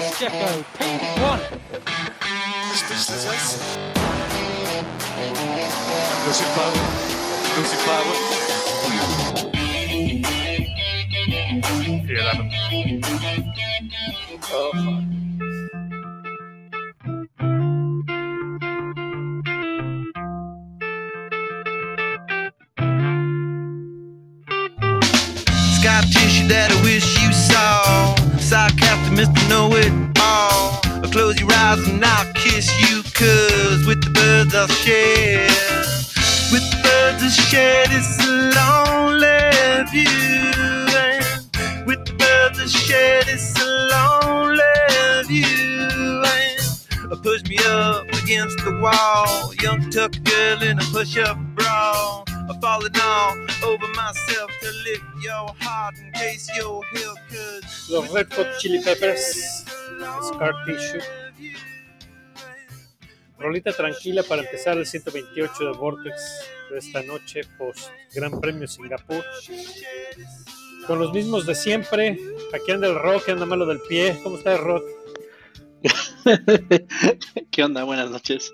Yes, Jeffo, P1. Losing power, losing power. P11. Oh, fuck. The I'll share. With birds I'll share this lonely view. And with birds I'll share this lonely view. And push me up against the wall. Young tuck girl in a push up bra. I'm falling all over myself to lift your heart in case you're here. Cause Los Red Hot Chili Peppers. Scar Tissue. Rolita tranquila para empezar el 128 de Vortex de esta noche, post Gran Premio Singapur. Con los mismos de siempre. Aquí anda el rock, anda malo del pie. ¿Cómo está el rock? ¿Qué onda? Buenas noches.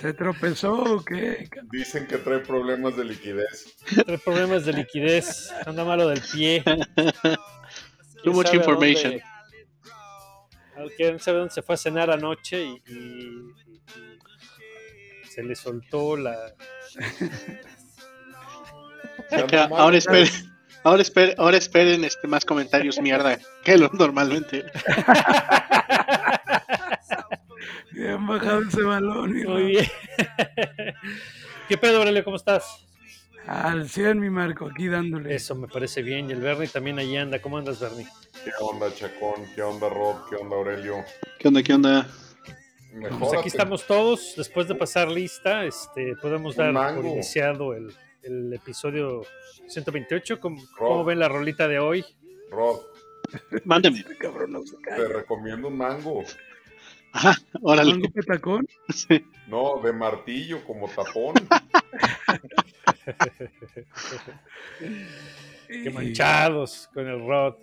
¿Se tropezó o qué? Dicen que trae problemas de liquidez. Trae problemas de liquidez, anda malo del pie. Too much information. dónde- ¿Quién sabe dónde se fue a cenar anoche y se le soltó la... Acá, ahora esperen, ahora esperen, ahora esperen este, más comentarios mierda que lo normalmente. Bien bajado ese balón. hijo. Muy bien. ¿Qué pedo, Aurelio? ¿Cómo estás? Al 100, mi Marco, aquí dándole. Eso me parece bien. Y el Bernie también ahí anda. ¿Cómo andas, Bernie? ¿Qué onda, Chacón? ¿Qué onda, Rob? ¿Qué onda, Aurelio? ¿Qué onda? ¿Qué onda? Pues aquí estamos todos. Después de pasar lista, este, podemos dar por iniciado el, el episodio 128. ¿Cómo, cómo ven la rolita de hoy? Rod, Mándeme. Este cabrón no se te recomiendo un mango. Ajá, órale. ¿Mango petacón? Sí. No, de martillo, como tapón. Qué manchados con el Rod.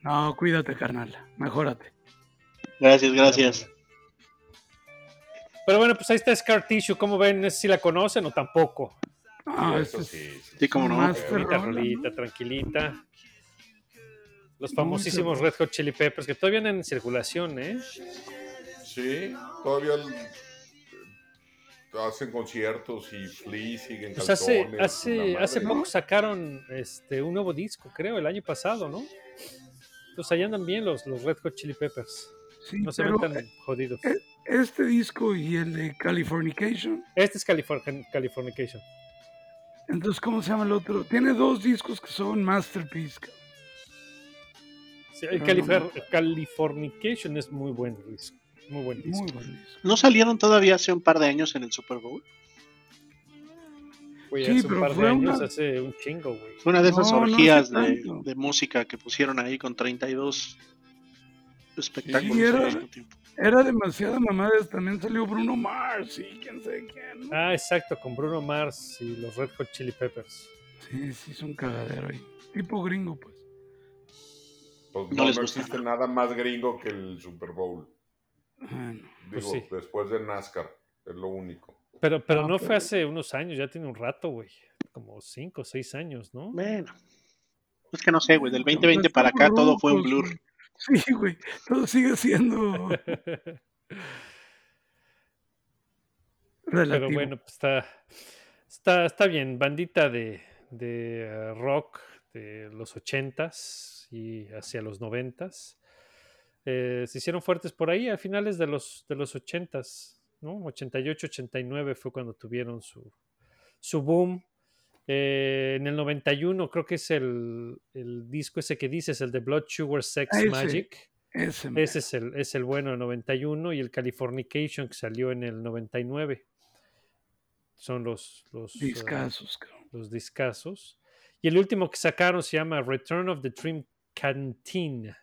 No, cuídate, carnal. Mejórate. Gracias, gracias. Pero bueno, pues ahí está Scar Tissue. ¿Cómo ven? No sé si la conocen o tampoco. Ah, Eso sí. Sí, cómo no. Rolita, perrona, rolita, ¿no? tranquilita. Los famosísimos Red Hot Chili Peppers que todavía andan en circulación, ¿eh? Sí, todavía el- hacen conciertos y Flea siguen Pues hace, hace, hace poco sacaron este, un nuevo disco, creo, el año pasado, ¿no? Entonces ahí andan bien los, los Red Hot Chili Peppers. Sí, No se ven tan jodidos. eh, este disco y el de Californication, Este es Californ- Californication. entonces, ¿cómo se llama el otro? Tiene dos discos que son Masterpiece. Sí, el Califor-. Californication es muy buen disco. Muy buen disco. Muy buen disco. ¿No salieron todavía hace un par de años en el Super Bowl? Sí, hace un pero par de fue años, una- hace un chingo, güey. Fue una de esas No, no hace orgías de, de música que pusieron ahí con 32 espectáculos Sí, era- tiempo. Demasiada mamada. También salió Bruno Mars y quién sabe quién. ¿no? Ah, exacto, con Bruno Mars y los Red Hot Chili Peppers. Sí, sí, es un cagadero ahí. Tipo gringo, pues. Pues No no, les no existe nada más gringo que el Super Bowl. Bueno, Pues Digo, sí. después de NASCAR, es lo único. Pero, pero Ah, no pero- fue hace unos años, ya tiene un rato, güey. Como cinco o seis años, ¿no? Bueno. Es que no sé, güey. Del Pues 2020 para acá todo fue un blur. Sí, güey. Todo sigue siendo relativo. Pero bueno, pues está, está, está bien. Bandita de, de eh, rock de los ochentas y hacia los noventas. Eh, se hicieron fuertes por ahí a finales de los, de los ochentas, ¿no? 88, 89 fue cuando tuvieron su, su boom. Eh, en el 91 creo que es el, el disco ese que dices, el de Blood Sugar Sex Ah, ese. Magic. Ese. Ese es el, es el bueno del 91 y el Californication que salió en el 99. Son los, los, eh, Discazos, cabrón. los discazos. Y el último que sacaron se llama Return of the Dream Canteen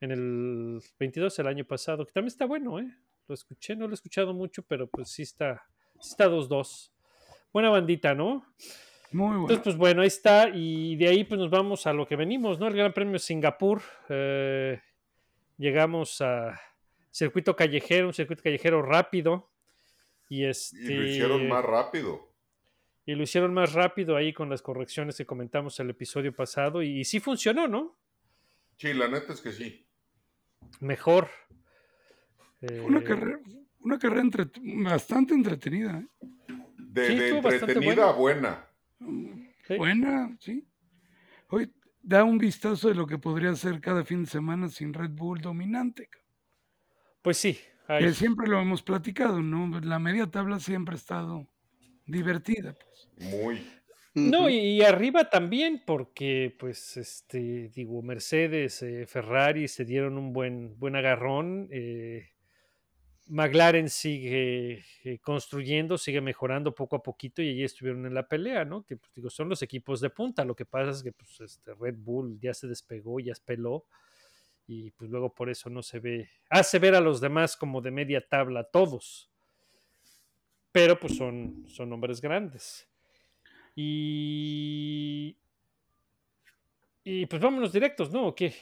en el 22 el año pasado, que también está bueno, ¿eh? Lo escuché, no lo he escuchado mucho, pero pues sí está, sí está 2-2. Buena bandita, ¿no? Muy bueno. Entonces, pues bueno, ahí está. Y de ahí pues nos vamos a lo que venimos, ¿no? El Gran Premio Singapur. Eh, llegamos a circuito callejero, un circuito callejero rápido. Y, este, Y lo hicieron más rápido. y lo hicieron más rápido ahí con las correcciones que comentamos el episodio pasado. Y, y sí funcionó, ¿no? Sí, la neta es que sí. Mejor. Una Eh, carrera, una carrera entre- bastante entretenida. ¿eh? De, Sí, de estuvo bastante entretenida a buena. Sí. Buena, sí. Hoy da un vistazo de lo que podría ser cada fin de semana sin Red Bull dominante. Pues sí. Que siempre lo hemos platicado, ¿no? La media tabla siempre ha estado divertida. Pues. Muy. No, y arriba también, porque, pues, este, digo, Mercedes, eh, Ferrari se dieron un buen, buen agarrón. eh, McLaren sigue eh, construyendo, sigue mejorando poco a poquito y allí estuvieron en la pelea, ¿no? Que, pues, digo, son los equipos de punta. Lo que pasa es que, pues, este, Red Bull ya se despegó, ya peló y, pues, luego por eso no se ve, hace ver a los demás como de media tabla, todos. Pero, pues, son, son hombres grandes. Y. Y pues vámonos directos, ¿no? ¿O qué?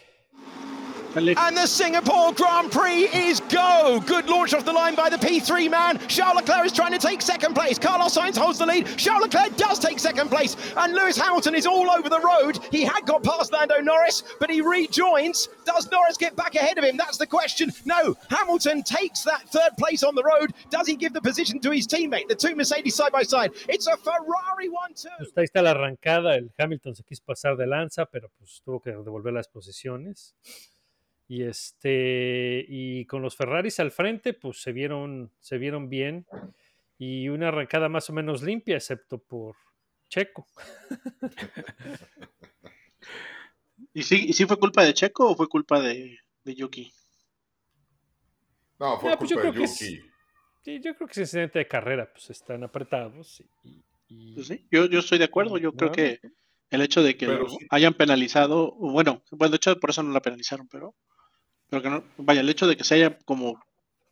Dale. And the Singapore Grand Prix is go. Good launch off the line by the P3 man. Charles Leclerc is trying to take second place. Carlos Sainz holds the lead. Charles Leclerc does take second place. And Lewis Hamilton is all over the road. He had got past Lando Norris, but he rejoins. Does Norris get back ahead of him? That's the question. No, Hamilton takes that third place on the road. Does he give the position to his teammate? The two Mercedes side by side. It's a Ferrari 1 2. Pues ahí está la arrancada. El Hamilton se quiso pasar de lanza, pero pues tuvo que devolver las posiciones. Y este. Y con los Ferraris al frente, pues se vieron, se vieron bien. Y una arrancada más o menos limpia, excepto por Checo. ¿Y sí, ¿Y sí fue culpa de Checo o fue culpa de, de Yuki? No, fue Ah, pues yo culpa de creo que es- Yuki. Sí, yo creo que ese incidente de carrera, pues están apretados. Y, y- Pues sí, yo, yo estoy de acuerdo. Yo creo que el hecho de que Pero lo sí. hayan penalizado, bueno, bueno, de hecho por eso no la penalizaron, pero, pero que no, vaya, el hecho de que se haya como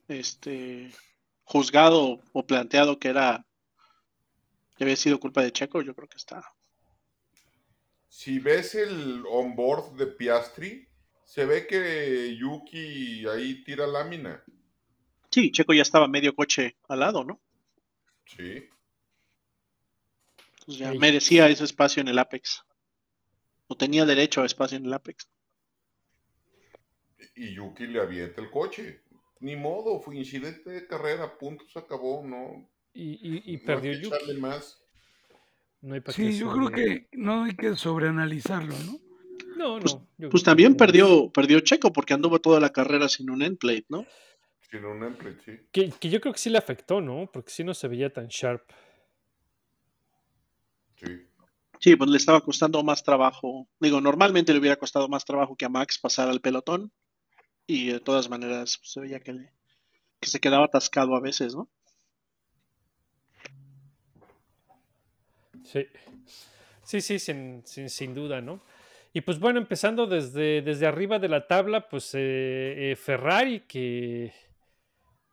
este juzgado o planteado que era que había sido culpa de Checo, yo creo que está. Si ves el onboard de Piastri, se ve que Yuki ahí tira lámina. Sí, Checo ya estaba medio coche al lado, ¿no? Sí. Entonces ya merecía ese espacio en el Apex. O tenía derecho a espacio en el Apex. Y Yuki le avienta el coche. Ni modo, fue incidente de carrera, punto, se acabó, no. y, y- y no perdió hay que Yuki. más. No hay Sí, yo creo que no hay que sobreanalizarlo, ¿no? No, Pues- no. yo Pues creo también perdió, perdió Checo porque anduvo toda la carrera sin un endplate, ¿no? Sin un emplate, sí. Que, que yo creo que sí le afectó, ¿no? Porque sí no se veía tan sharp. Sí. Sí, pues le estaba costando más trabajo. Digo, normalmente le hubiera costado más trabajo que a Max pasar al pelotón. Y de todas maneras pues, se veía que, le- que se quedaba atascado a veces, ¿no? Sí. Sí, sí, sin, sin, sin duda, ¿no? Y pues bueno, empezando desde, desde arriba de la tabla, pues eh, eh, Ferrari que,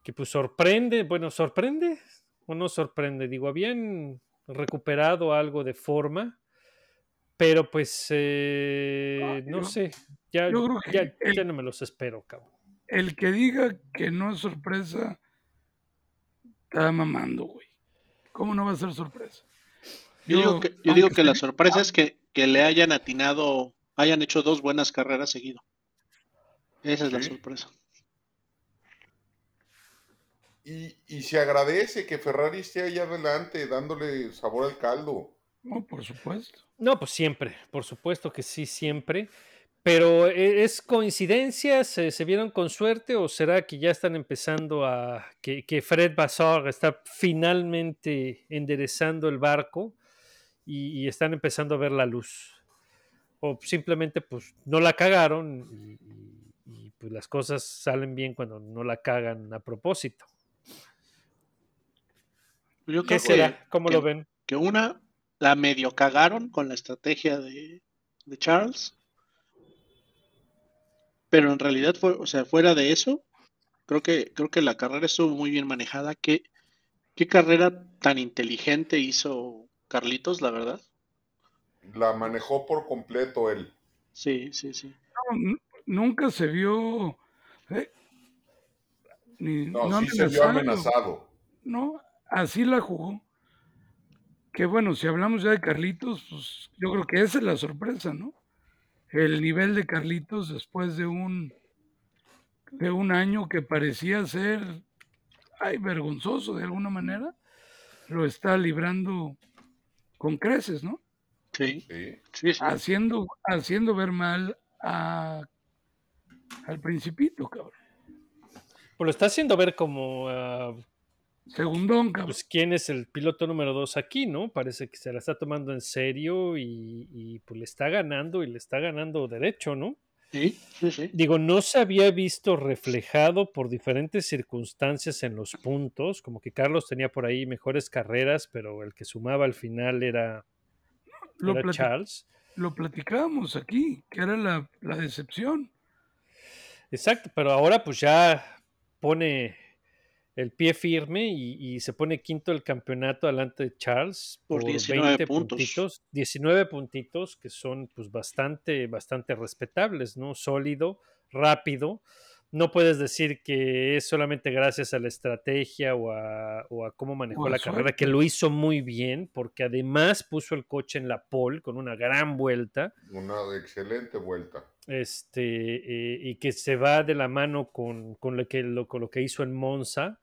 que pues sorprende, bueno, sorprende o no sorprende, digo, habían recuperado algo de forma, pero pues eh, no sé, ya, yo creo que ya, el- ya no me los espero, cabrón. El que diga que no es sorpresa, está mamando, güey. ¿Cómo no va a ser sorpresa? Yo, digo que, yo digo aunque que la sorpresa es que, que le hayan atinado, hayan hecho dos buenas carreras seguido. Esa es la sorpresa. Y, y se agradece que Ferrari esté ahí adelante dándole sabor al caldo. No, por supuesto. No, pues siempre, por supuesto que sí, siempre. Pero ¿e- ¿es coincidencia? ¿Se, se vieron con suerte o será que ya están empezando a... que, que Fred Vassar está finalmente enderezando el barco y, y están empezando a ver la luz? O simplemente pues no la cagaron y, y- y, pues las cosas salen bien cuando no la cagan a propósito. Yo ¿Qué que, será? ¿Cómo que- lo ven? que una la medio cagaron con la estrategia de, de Charles. Pero en realidad fue, o sea, fuera de eso, creo que, creo que la carrera estuvo muy bien manejada. ¿Qué, qué carrera tan inteligente hizo Carlitos, la verdad? La manejó por completo él. Sí, sí, sí. No, nunca se vio. Eh, ni- No, no sí se vio amenazado. No, así la jugó. Que bueno, si hablamos ya de Carlitos, pues yo creo que esa es la sorpresa, ¿no? El nivel de Carlitos después de un de un año que parecía ser ay, vergonzoso de alguna manera, lo está librando con creces, ¿no? Sí, Sí. Haciendo, haciendo ver mal a, al principito, cabrón. Pues lo está haciendo ver como ah, Segundón, cabrón. pues quién es el piloto número dos aquí, ¿no? Parece que se la está tomando en serio y, y, pues le está ganando y le está ganando derecho, ¿no? Sí, sí, sí. Digo, no se había visto reflejado por diferentes circunstancias en los puntos, como que Carlos tenía por ahí mejores carreras, pero el que sumaba al final era, Lo, era plati- Charles. lo platicábamos aquí, que era la, la decepción. Exacto, pero ahora pues ya pone el pie firme y, y se pone quinto del campeonato delante de Charles Por por, 19 20 puntos. puntitos, 19 puntitos que son pues bastante, bastante respetables, ¿no? Sólido, rápido. No puedes decir que es solamente gracias a la estrategia o a, o a cómo manejó la carrera, suerte. que lo hizo muy bien, porque además puso el coche en la pole con una gran vuelta Una excelente vuelta. este, eh, y que se va de la mano con, con lo, que, lo, con lo que hizo en Monza.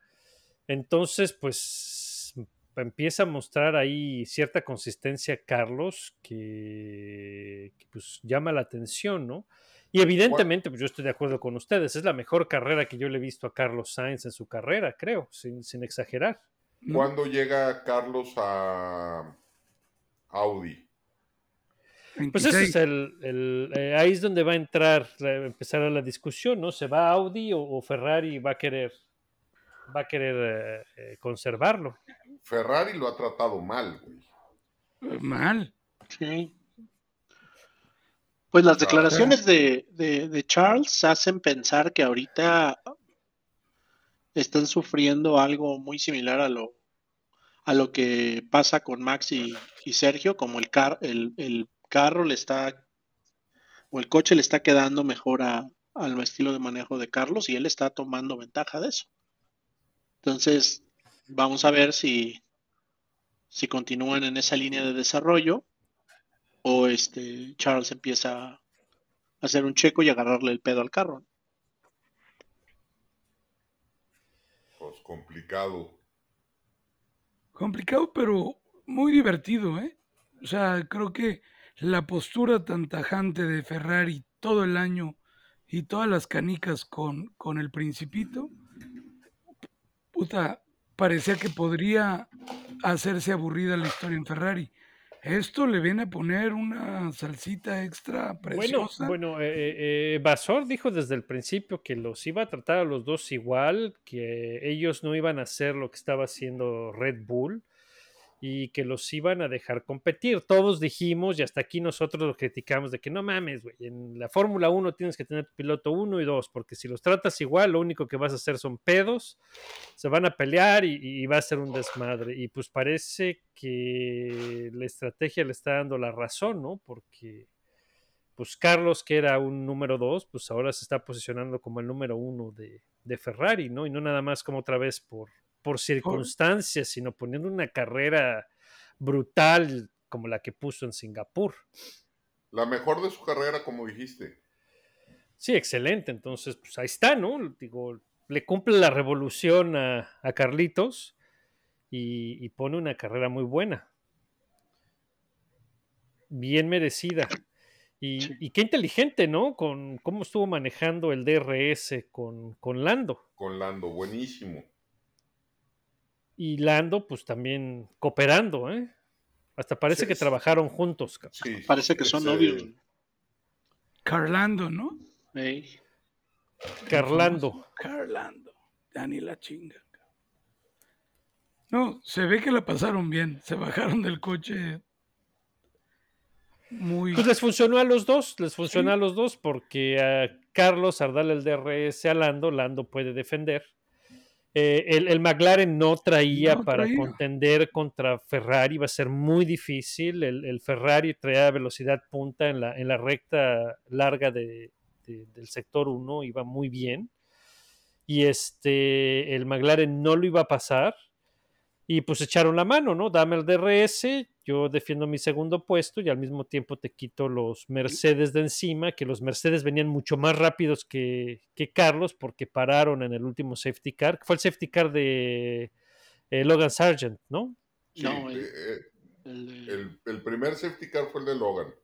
Entonces, pues empieza a mostrar ahí cierta consistencia Carlos que, que, pues llama la atención, ¿no? Y evidentemente, pues yo estoy de acuerdo con ustedes, es la mejor carrera que yo le he visto a Carlos Sainz en su carrera, creo, sin, sin exagerar. ¿Cuándo llega Carlos a Audi? Pues 26. es el, el- eh, ahí es donde va a entrar, empezar la discusión, ¿no? ¿Se va Audi o, o Ferrari va a querer, va a querer eh, eh, conservarlo? Ferrari lo ha tratado mal, güey. Mal. Sí. Pues las declaraciones de, de- de Charles hacen pensar que ahorita están sufriendo algo muy similar a lo, a lo que pasa con Max y, y Sergio, como el, car, el, el carro le está, o el coche le está quedando mejor a- al estilo de manejo de Carlos y él está tomando ventaja de eso. Entonces, vamos a ver si, si continúan en esa línea de desarrollo o este Charles empieza a hacer un checo y agarrarle el pedo al carro. Pues complicado. Complicado, pero muy divertido, ¿eh? O sea, creo que la postura tan tajante de Ferrari todo el año y todas las canicas con, con el principito, puta, parecía que podría hacerse aburrida la historia en Ferrari. Esto le viene a poner una salsita extra Bueno, preciosa. bueno eh, eh, Vasor dijo desde el principio que los iba a tratar a los dos igual, que ellos no iban a hacer lo que estaba haciendo Red Bull y que los iban a dejar competir. Todos dijimos, y hasta aquí nosotros lo criticamos, de que no mames, güey, en la Fórmula 1 tienes que tener piloto 1 y 2, porque si los tratas igual, lo único que vas a hacer son pedos, se van a pelear y, va a ser un desmadre. Y pues parece que la estrategia le está dando la razón, ¿no? Porque pues Carlos, que era un número 2, pues ahora se está posicionando como el número 1 de, de Ferrari, ¿no? Y no nada más como otra vez por, por circunstancias, sino poniendo una carrera brutal como la que puso en Singapur. La mejor de su carrera, como dijiste. Sí, excelente. Entonces, pues ahí está, ¿no? Digo, le cumple la revolución a, a Carlitos y, y pone una carrera muy buena. Bien merecida. Y, Sí. y qué inteligente, ¿no? Con cómo estuvo manejando el DRS con, con Lando. Con Lando, buenísimo. Y Lando, pues también cooperando, ¿eh? Hasta parece Sí, que sí. trabajaron juntos. Sí, Parece que son novios. Carlando, ¿no? Carlando. Carlando. Dani la chinga. No, se ve que la pasaron bien. Se bajaron del coche muy... Pues les funcionó a los dos, les funcionó Sí. a los dos porque a Carlos al darle el DRS a Lando, Lando puede defender. Eh, el, el McLaren no traía No para traía. contender contra Ferrari, va a ser muy difícil. El, el Ferrari traía velocidad punta en la, en la recta larga de- de- del sector 1, iba muy bien. y este, el McLaren no lo iba a pasar. Y pues echaron la mano, ¿no? Dame el DRS, yo defiendo mi segundo puesto y al mismo tiempo te quito los Mercedes de encima, que los Mercedes venían mucho más rápidos que, que Carlos porque pararon en el último safety car, que fue el safety car de eh, Logan Sargent, ¿no? Sí, No, el- eh, El el, el primer safety car fue el de Logan.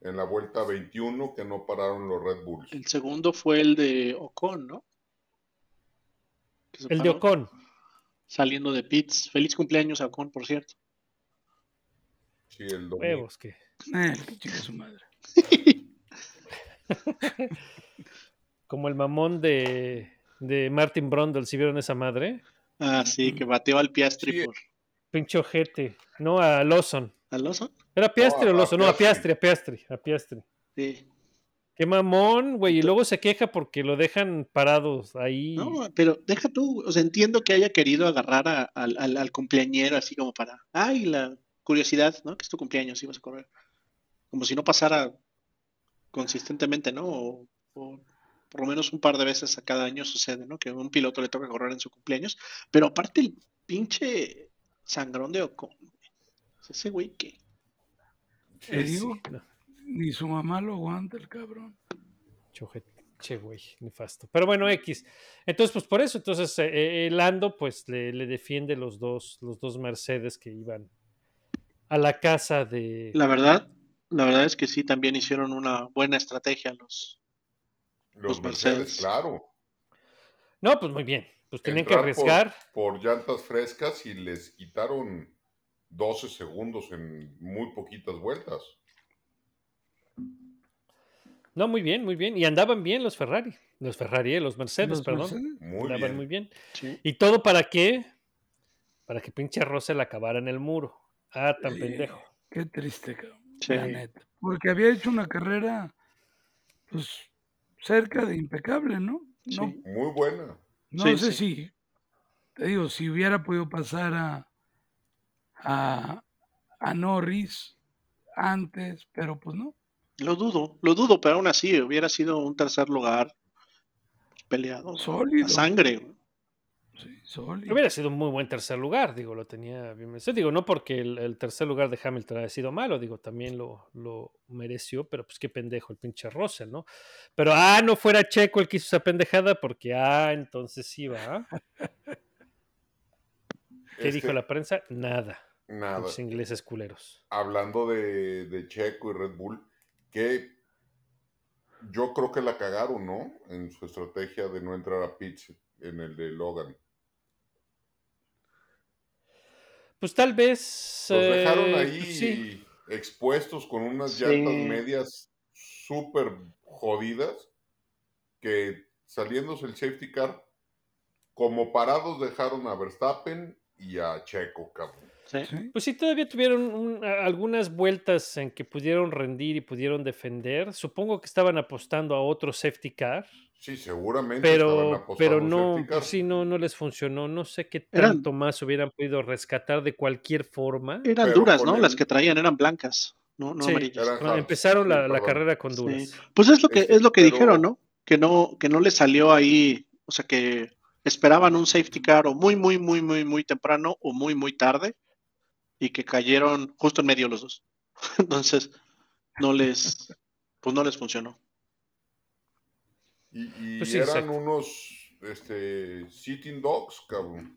En la vuelta 21 que no pararon los Red Bulls. El segundo fue el de Ocon, ¿no? El de Ocon. Saliendo de pits. Feliz cumpleaños a Ocon, por cierto. Sí, el domingo. Huevos, que. Eh, su madre. Como el mamón de, de Martin Brundle, si vieron esa madre. Ah, sí, que bateó al Piastri Sí. por Pinche ojete. No, a Lawson. Alonso. ¿Era Piastri No, o a Lawson? No, a Piastri. Piastri, a Piastri, a Piastri. Sí. Qué mamón, güey. Y luego se queja porque lo dejan parados ahí. No, pero deja tú, o sea, entiendo que haya querido agarrar a- al, al- al cumpleañero así como para, ay, la curiosidad, ¿no? Que es tu cumpleaños, ibas a correr. Como si no pasara consistentemente, ¿no? O, o por lo menos un par de veces a cada año sucede, ¿no? Que a un piloto le toca correr en su cumpleaños. Pero aparte el pinche sangrón de Ocon. Ese güey que... Te Sí, digo, no, ni su mamá lo aguanta el cabrón. Che, güey, nefasto. Pero bueno, X. Entonces, pues por eso, entonces, eh, eh, Lando, pues le, le defiende los dos, los dos Mercedes que iban a la casa de. La verdad, la verdad es que sí, también hicieron una buena estrategia los... Los los Mercedes, Mercedes. claro. No, pues muy bien. Pues tenían que Entrar por- arriesgar. Por, llantas frescas y les quitaron 12 segundos en muy poquitas vueltas. No, muy bien, muy bien. Y andaban bien los Ferrari. Los Ferrari, eh, los Mercedes, Los perdón. Mercedes, Muy andaban bien. muy bien. Sí. ¿Y todo para qué? Para que pinche Russell acabara en el muro. Ah, tan Sí. pendejo. Qué triste, cabrón. Sí. La neta. Porque había hecho una carrera, pues, cerca de impecable, ¿no? No, Sí. Muy buena. no Sí, sé sí. si, te digo, si hubiera podido pasar a, a, a Norris antes, pero pues no. Lo dudo, lo dudo, pero aún así hubiera sido un tercer lugar peleado. Sólido. A sangre. güey. Sí, sólido. Hubiera sido un muy buen tercer lugar, digo, lo tenía bien merecido. Digo, no porque el, el tercer lugar de Hamilton haya sido malo, digo, también lo, lo mereció, pero pues qué pendejo el pinche Russell, ¿no? Pero, ah, no fuera Checo el que hizo esa pendejada, porque, ah, entonces. ¿ah? ¿Qué Este, dijo la prensa? Nada. Nada. Los ingleses culeros. Hablando de, de Checo y Red Bull, que yo creo que la cagaron, ¿no? En su estrategia de no entrar a pits en el de Logan. Pues tal vez. Los dejaron eh, ahí pues sí. expuestos con unas Sí. llantas medias súper jodidas que saliéndose el safety car, como parados dejaron a Verstappen y a Checo, cabrón. Sí. Sí. Pues sí, todavía tuvieron un- algunas vueltas en que pudieron rendir y pudieron defender. Supongo que estaban apostando a otro safety car, Sí, seguramente pero, pero no, pues sí, no, no les funcionó. No sé qué Eran- tanto más hubieran podido rescatar de cualquier forma. Eran Pero duras, ¿no? el- Las que traían eran blancas, no, no Sí, amarillas. eran empezaron sí, la, carrera con Sí. duras. Pues es lo que Este, es lo que pero- dijeron, ¿no? Que no que no le salió ahí, o sea que esperaban un safety car o muy muy muy muy muy temprano o muy muy tarde y que cayeron justo en medio los dos. Entonces no les pues no les funcionó. Y, y Pues sí, eran exacto. unos este, sitting dogs, cabrón.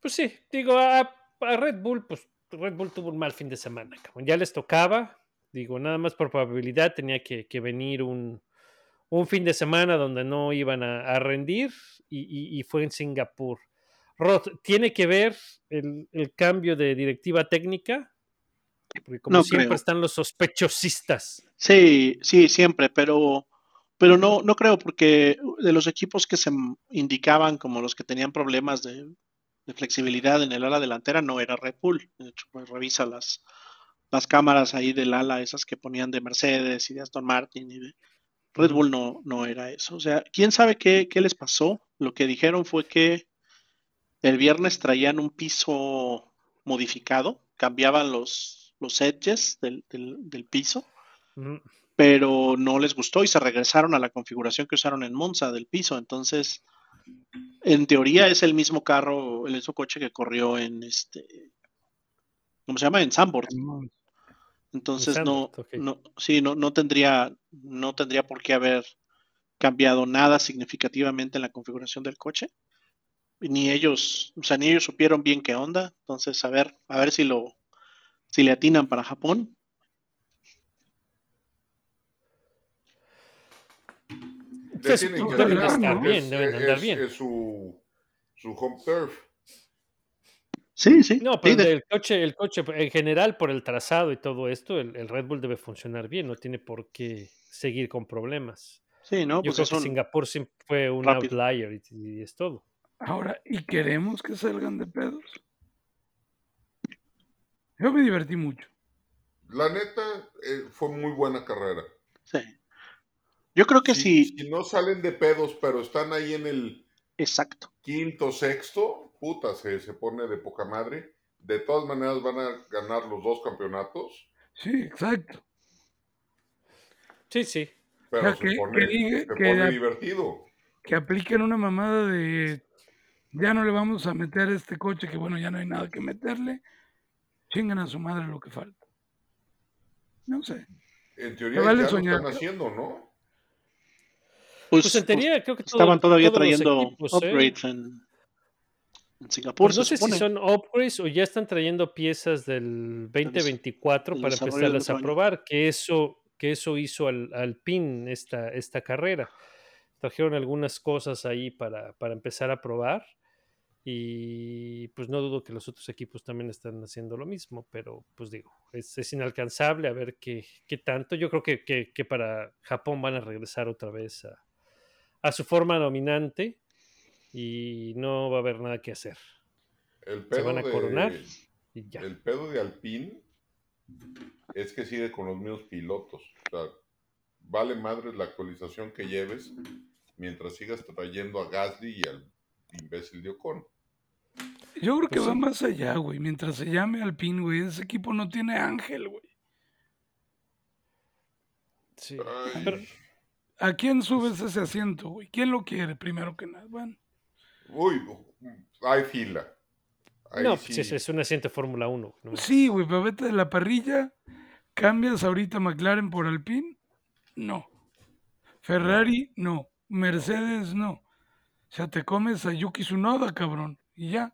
Pues sí, digo, a, a Red Bull, pues Red Bull tuvo un mal fin de semana, cabrón. Ya les tocaba, digo, nada más por probabilidad tenía que, que venir un, un fin de semana donde no iban a, a rendir y, y- y fue en Singapur. Rod, ¿tiene que ver el, el cambio de directiva técnica? Porque como No siempre creo. están los sospechosistas. Sí, sí, siempre, pero pero no no creo porque de los equipos que se indicaban como los que tenían problemas de, de flexibilidad en el ala delantera no era Red Bull. De hecho, pues, revisa las las cámaras ahí del ala esas que ponían de Mercedes y de Aston Martin y de Red. Bull no, no era eso. O sea, quién sabe qué, qué les pasó. Lo que dijeron fue que el viernes traían un piso modificado, cambiaban los, los edges del, del, del piso, pero no les gustó y se regresaron a la configuración que usaron en Monza del piso. Entonces, en teoría es el mismo carro, el mismo coche que corrió en este, ¿cómo se llama? En Zandvoort. Entonces no, no, sí, no, no tendría, no tendría por qué haber cambiado nada significativamente en la configuración del coche. Ni ellos, o sea, ni ellos supieron bien qué onda. Entonces, a ver, a ver si lo, si le atinan para Japón. Deben estar bien, es- deben andar es- bien. Es su, su home turf. Sí, sí. No, sí, pero de- el coche, el coche, en general, por el trazado y todo esto, el, el Red Bull debe funcionar bien, no tiene por qué seguir con problemas. sí, ¿no? Yo Pues creo que un- Singapur siempre fue un rápido. outlier y, y es todo. Ahora, ¿y queremos que salgan de pedos? Yo me divertí mucho. La neta, eh, fue muy buena carrera. sí. Yo creo que Si, sí, si no salen de pedos, pero están ahí en el exacto. quinto, sexto, puta, se, se pone de poca madre. De todas maneras van a ganar los dos campeonatos, Sí, exacto. Sí, sí. pero sea, se que- pone, que diga- se que pone la- divertido. Que apliquen una mamada de ya no le vamos a meter a este coche, que bueno, ya no hay nada que meterle. Chingan a su madre lo que falta. No sé. En teoría vale ya soñar, lo están haciendo, ¿no? Pues, Pues en teoría creo que todo- estaban todavía trayendo equipos, ¿eh? upgrades en, en Singapur, Pues no se sé si son upgrades o ya están trayendo piezas del 2024 del para empezarlas a probar, que eso, que eso hizo al, al PIN esta, esta carrera. Trajeron algunas cosas ahí para, para empezar a probar y pues no dudo que los otros equipos también están haciendo lo mismo, pero pues digo, es, es inalcanzable a ver qué, qué tanto. Yo creo que, que- que para Japón van a regresar otra vez a, a su forma dominante y no va a haber nada que hacer. El Se pedo van a de- coronar y ya. El pedo de Alpine es que sigue con los mismos pilotos. O sea, vale madre la actualización que lleves mientras sigas trayendo a Gasly y al imbécil de Ocon. Yo creo que Pues va sí. más allá, güey. Mientras se llame Alpine, güey, ese equipo no tiene ángel, güey. Sí. Pero- ¿A quién subes ese asiento, güey? ¿Quién lo quiere primero que nada? Bueno, Uy, hay fila. Ahí no, sí. pues es, es un asiento de Fórmula 1. ¿no? sí, güey, pero vete de la parrilla. ¿Cambias ahorita McLaren por Alpine? No. Ferrari, no. Mercedes, no. O sea, te comes a Yuki Tsunoda, cabrón. Y ya.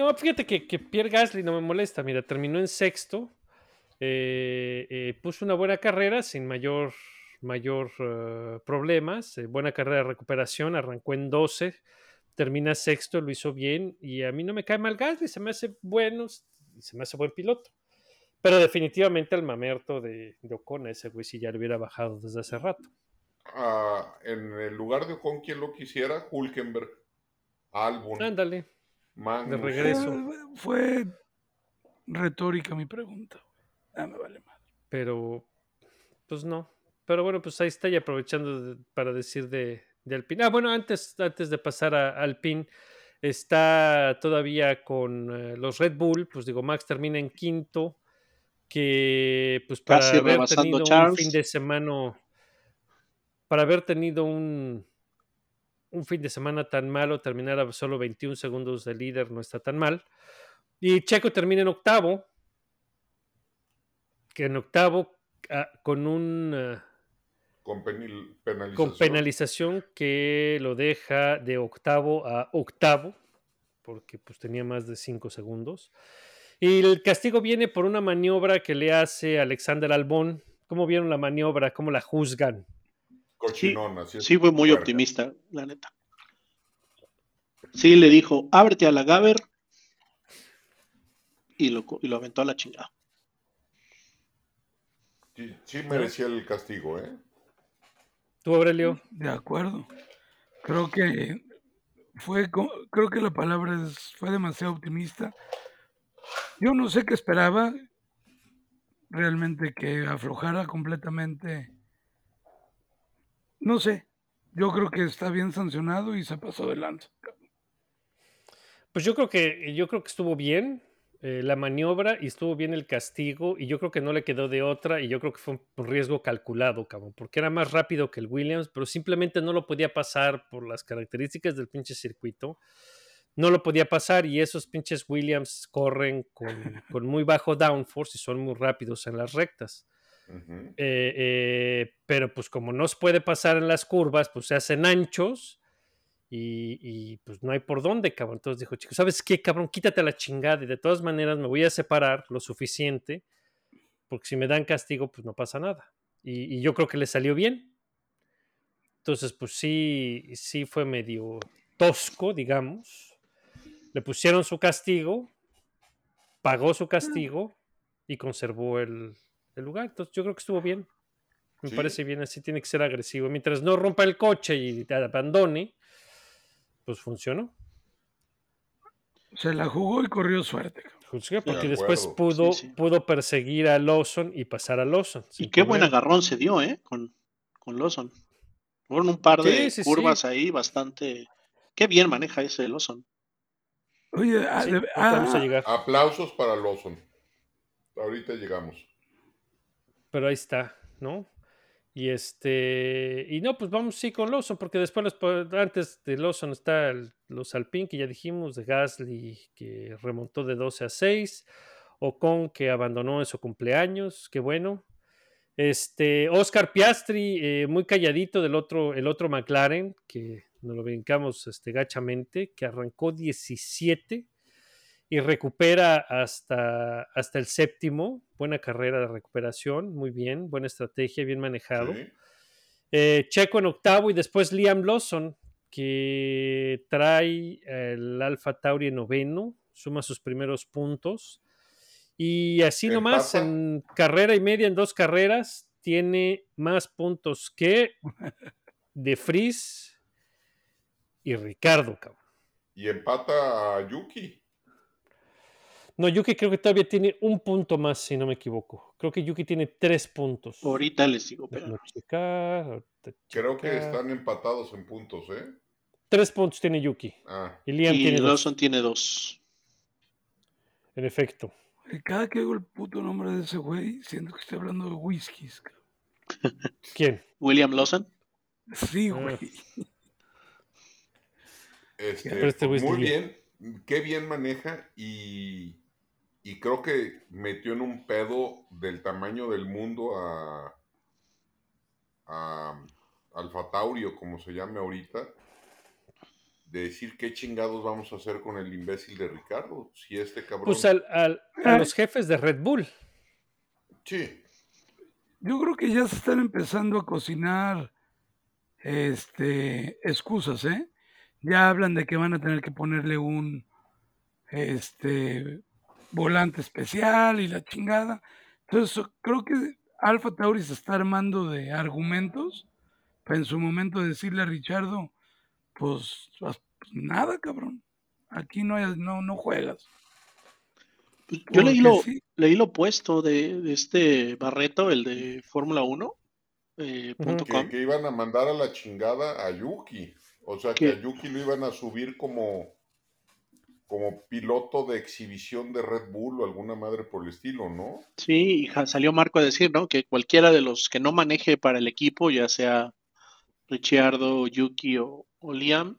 No, fíjate que, que Pierre Gasly no me molesta. Mira, terminó en sexto. eh, eh, puso una buena carrera sin mayor, mayor eh, problemas. eh, buena carrera de recuperación. Arrancó en 12. Termina sexto, lo hizo bien. Y a mí no me cae mal Gasly. Se me hace bueno. Se me hace buen piloto. Pero definitivamente el mamerto de, de Ocon, ese güey sí ya lo hubiera bajado desde hace rato. Ah, en el lugar de Ocon, quien lo quisiera, Hulkenberg, Albon, Ándale. De regreso. Fue retórica mi pregunta. güey. Ah, me vale más. pero pues no. Pero bueno, pues ahí está y aprovechando de- para decir de, de Alpine. Ah, bueno, antes, antes de pasar a Alpine, está todavía con eh, los Red Bull, pues digo, Max termina en quinto, que pues para Casi haber tenido a un fin de semana, para haber tenido un, un fin de semana tan malo, terminar a solo 21 segundos de líder no está tan mal. Y Checo termina en octavo, que en octavo ah, con un ah, Con penil- penalización. con penalización que lo deja de octavo a octavo, porque pues tenía más de cinco segundos. Y el castigo viene por una maniobra que le hace Alexander Albón. ¿Cómo vieron la maniobra? ¿Cómo la juzgan? Cochinón, así es Sí, fue muy optimista, la neta. Sí, le dijo, ábrete a la Gaber y lo, y lo aventó a la chingada. Sí, sí merecía el castigo, ¿eh? ¿Tú, Aurelio? De acuerdo. Creo que fue, creo que la palabra es- fue demasiado optimista. Yo no sé qué esperaba realmente que aflojara completamente. No sé. Yo creo que está bien sancionado y se pasó de lanza. Pues yo creo que yo creo que estuvo bien. eh, la maniobra y estuvo bien el castigo y yo creo que no le quedó de otra y yo creo que fue un riesgo calculado, cabrón, porque era más rápido que el Williams, pero simplemente no lo podía pasar por las características del pinche circuito. No lo podía pasar y esos pinches Williams corren con, con muy bajo downforce y son muy rápidos en las rectas. Eh, eh, pero pues como no puede pasar en las curvas, pues se hacen anchos y, y, pues no hay por dónde, cabrón. Entonces dijo, chico, ¿sabes qué, cabrón? Quítate la chingada y de todas maneras me voy a separar lo suficiente porque si me dan castigo, pues no pasa nada. Y, y yo creo que le salió bien. Entonces, pues sí, sí fue medio tosco, digamos. Le pusieron su castigo, pagó su castigo y conservó el, el lugar. Entonces yo creo que estuvo bien. Me Sí. parece bien, así tiene que ser agresivo. Mientras no rompa el coche y te abandone, pues funcionó. Se la jugó y corrió suerte. Funciona porque de después pudo, Sí, sí. pudo perseguir a Lawson y pasar a Lawson. Y qué buen agarrón se dio, ¿eh? Con, con Lawson. Fueron un par de sí, sí. curvas ahí bastante. Qué bien maneja ese Lawson. Oye, ah, vamos a ah, llegar. Aplausos para Lawson. Ahorita llegamos. Pero ahí está, ¿no? Y este. Y no, pues vamos sí con Lawson, porque después, los antes de Lawson está el- los Alpine, que ya dijimos, de Gasly, que remontó de 12 a 6. Ocon, que abandonó en su cumpleaños, qué bueno. Este, Oscar Piastri, eh, muy calladito del otro, el otro McLaren, que nos lo brincamos este, gachamente, que arrancó 17 y recupera hasta, hasta el séptimo. Buena carrera de recuperación, muy bien, buena estrategia, bien manejado. Sí. Eh, Checo en octavo y después Liam Lawson, que trae el Alfa Tauri en noveno, suma sus primeros puntos. Y así nomás, Empata. en carrera y media, en dos carreras, tiene más puntos que De Fries y Ricardo, cabrón. Y empata a Yuki. No, Yuki creo que todavía tiene un punto más, si no me equivoco. Creo que Yuki tiene tres puntos. Ahorita les digo, pero. Creo que están empatados en puntos, ¿eh? Tres puntos tiene Yuki. Ah, Y Liam Y tiene dos, Lawson tiene dos. en efecto. cada que oigo el puto nombre de ese güey, siento que estoy hablando de whiskies. cabrón. ¿Quién? William Lawson. Sí, Ah. güey. este, este muy bien. Qué bien maneja y, y creo que metió en un pedo del tamaño del mundo a, a Alfa Tauri o como se llame ahorita. De decir qué chingados vamos a hacer con el imbécil de Ricardo. Si este cabrón. Pues al- al- a los jefes de Red Bull. Sí, Yo creo que ya se están empezando a cocinar este excusas, ¿eh? Ya hablan de que van a tener que ponerle un este volante especial y la chingada. Entonces, creo que Alfa Tauri se está armando de argumentos para en su momento decirle a Richardo, pues, pues, nada, cabrón. Aquí no, hay- no, no juegas. Pues yo leí lo, sí, leí lo opuesto de, de este Barreto, el de Fórmula 1. eh, que, com. que iban a mandar a la chingada a Yuki. O sea, que a Yuki lo iban a subir como, como piloto de exhibición de Red Bull o alguna madre por el estilo, ¿no? Sí, y salió Marco a decir, ¿no? Que cualquiera de los que no maneje para el equipo, ya sea Ricciardo, Yuki o, Liam,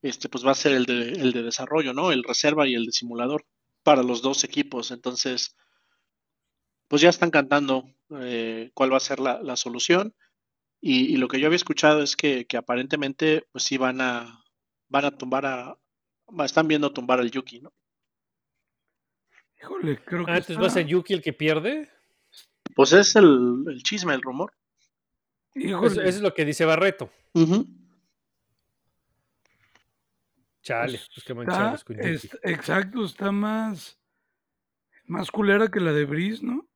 este, pues va a ser el de, el de desarrollo, ¿no? El reserva y el de simulador para los dos equipos. Entonces, pues ya están cantando eh, cuál va a ser la, la solución. Y, y lo que yo había escuchado es que, que aparentemente, pues sí van a, van a tumbar a, están viendo tumbar al Yuki, ¿no? híjole, creo que Antes está- va a ser Yuki el que pierde. Pues es el, el chisme, el rumor. híjole, Eso, eso es lo que dice Barreto. Ujú. Chale, Pues pues qué manchados con Yuki. es- exacto, está más, más culera que la de Brice, ¿no?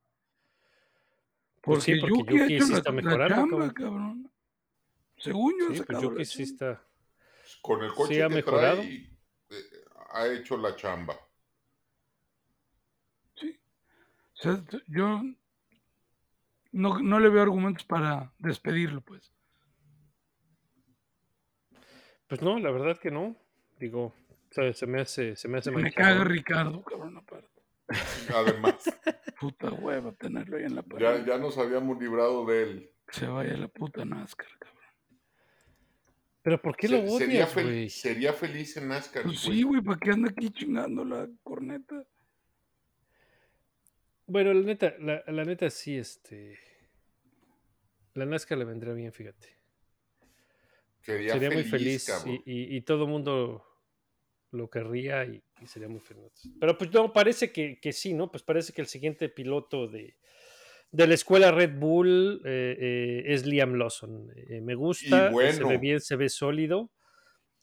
Pues sí, Porque, porque Yuki, ha Yuki hecho sí la, está la mejorando, chamba, cabrón. cabrón. Según yo, Sí, pues Yuki sí está. Con el coche Sí, ha que mejorado. trae, ha hecho la chamba. O sea, yo no, no le veo argumentos para despedirlo, pues. Pues no, la verdad que no. Digo, o sea, se me hace, se me hace Me manchado. caga Ricardo, cabrón, aparte. Además, Puta hueva tenerlo ahí en la pared. ya, ya nos habíamos librado de él. Se vaya la puta NASCAR, cabrón. Pero ¿por qué Se- lo sería, odias, fel- sería feliz en NASCAR. Pues sí, güey, ¿para qué anda aquí chingando la corneta? Bueno, la neta, la, la neta sí, este... La NASCAR le vendría bien, fíjate. Sería, sería feliz, muy feliz y, y- y todo el mundo lo querría y, y sería muy feliz. Pero pues no, parece que, que sí, ¿no? Pues parece que el siguiente piloto de, de la escuela Red Bull eh, eh, es Liam Lawson. Eh, me gusta, se ve bien, se ve sólido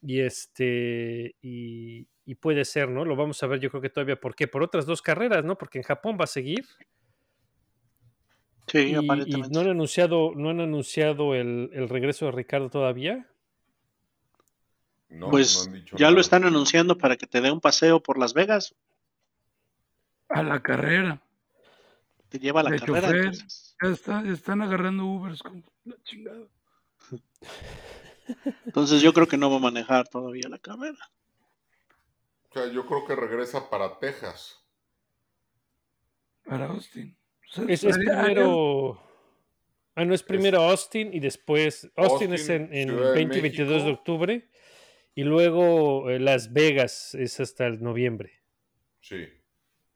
y este y, y puede ser, ¿no? Lo vamos a ver yo creo que todavía, ¿por qué? Por otras dos carreras, ¿no? Porque en Japón va a seguir Sí, y, y aparentemente. no han anunciado, no han anunciado el, el regreso de Ricardo todavía. No, pues no han dicho ya nada. lo están anunciando para que te dé un paseo por Las Vegas. A la carrera. Te lleva a la De carrera. chofer. entonces. Ya está, están agarrando Ubers con la chingada. Entonces yo creo que no va a manejar todavía la carrera. O sea, yo creo que regresa para Texas. Para Austin. O sea, Es, primero. Ah, no, es primero Austin y después. Austin, es en, en Ciudad de 20 y 22 de octubre. Y luego eh, Las Vegas es hasta el noviembre. Sí.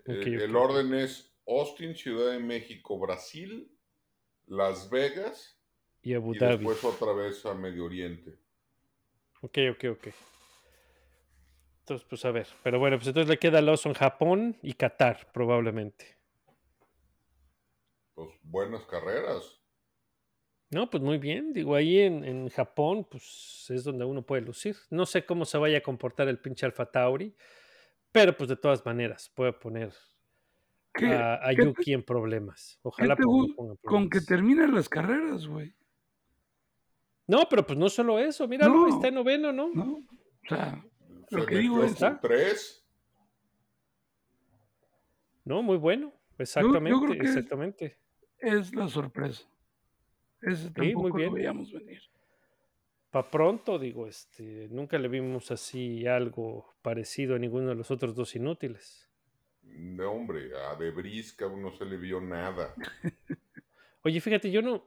Eh, el orden es Austin, Ciudad de México, Brasil, Las Vegas Y Abu y Dhabi. después otra vez a Medio Oriente. Ok, ok, ok. Entonces, pues a ver. Pero bueno, pues entonces le queda Lawson Japón y Qatar, probablemente. Pues buenas carreras. No, pues muy bien. Digo, ahí en, en Japón, pues es donde uno puede lucir. No sé cómo se vaya a comportar el pinche Alfa Tauri, pero pues de todas maneras puede poner ¿Qué- a, a qué te- Yuki en problemas. Ojalá te ponga Con que terminen las carreras, güey. No, pero pues no solo eso. Míralo, No. está en noveno, ¿no? ¿No? O sea, Se Lo que digo es- tres. No, muy bueno. Exactamente, creo que- exactamente. es la sorpresa. Ese tampoco muy bien. lo veíamos venir. Para pronto, digo, este, nunca le vimos así algo parecido a ninguno de los otros dos inútiles. No, hombre, a Debris, cabrón, no se le vio nada. Oye, fíjate, yo no,